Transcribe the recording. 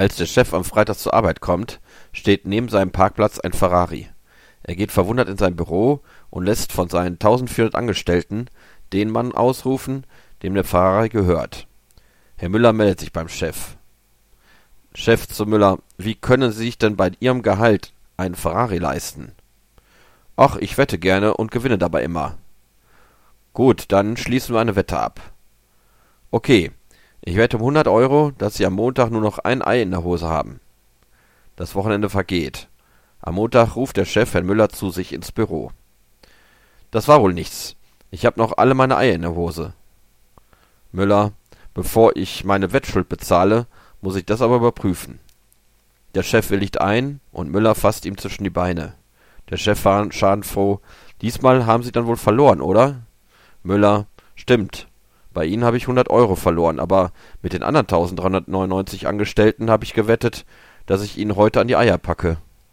Als der Chef am Freitag zur Arbeit kommt, steht neben seinem Parkplatz ein Ferrari. Er geht verwundert in sein Büro und lässt von seinen 1400 Angestellten den Mann ausrufen, dem der Ferrari gehört. Herr Müller meldet sich beim Chef. Chef zu Müller: Wie können Sie sich denn bei Ihrem Gehalt einen Ferrari leisten? Ach, ich wette gerne und gewinne dabei immer. Gut, dann schließen wir eine Wette ab. Okay, ich wette um 100 Euro, dass Sie am Montag nur noch ein Ei in der Hose haben. Das Wochenende vergeht. Am Montag ruft der Chef Herrn Müller zu sich ins Büro. Das war wohl nichts. Ich hab noch alle meine Eier in der Hose. Müller, bevor ich meine Wettschuld bezahle, muss ich das aber überprüfen. Der Chef willigt ein und Müller fasst ihm zwischen die Beine. Der Chef war schadenfroh. Diesmal haben Sie dann wohl verloren, oder? Müller, stimmt. Bei Ihnen habe ich 100 Euro verloren, aber mit den anderen 1399 Angestellten habe ich gewettet, dass ich Ihnen heute an die Eier packe.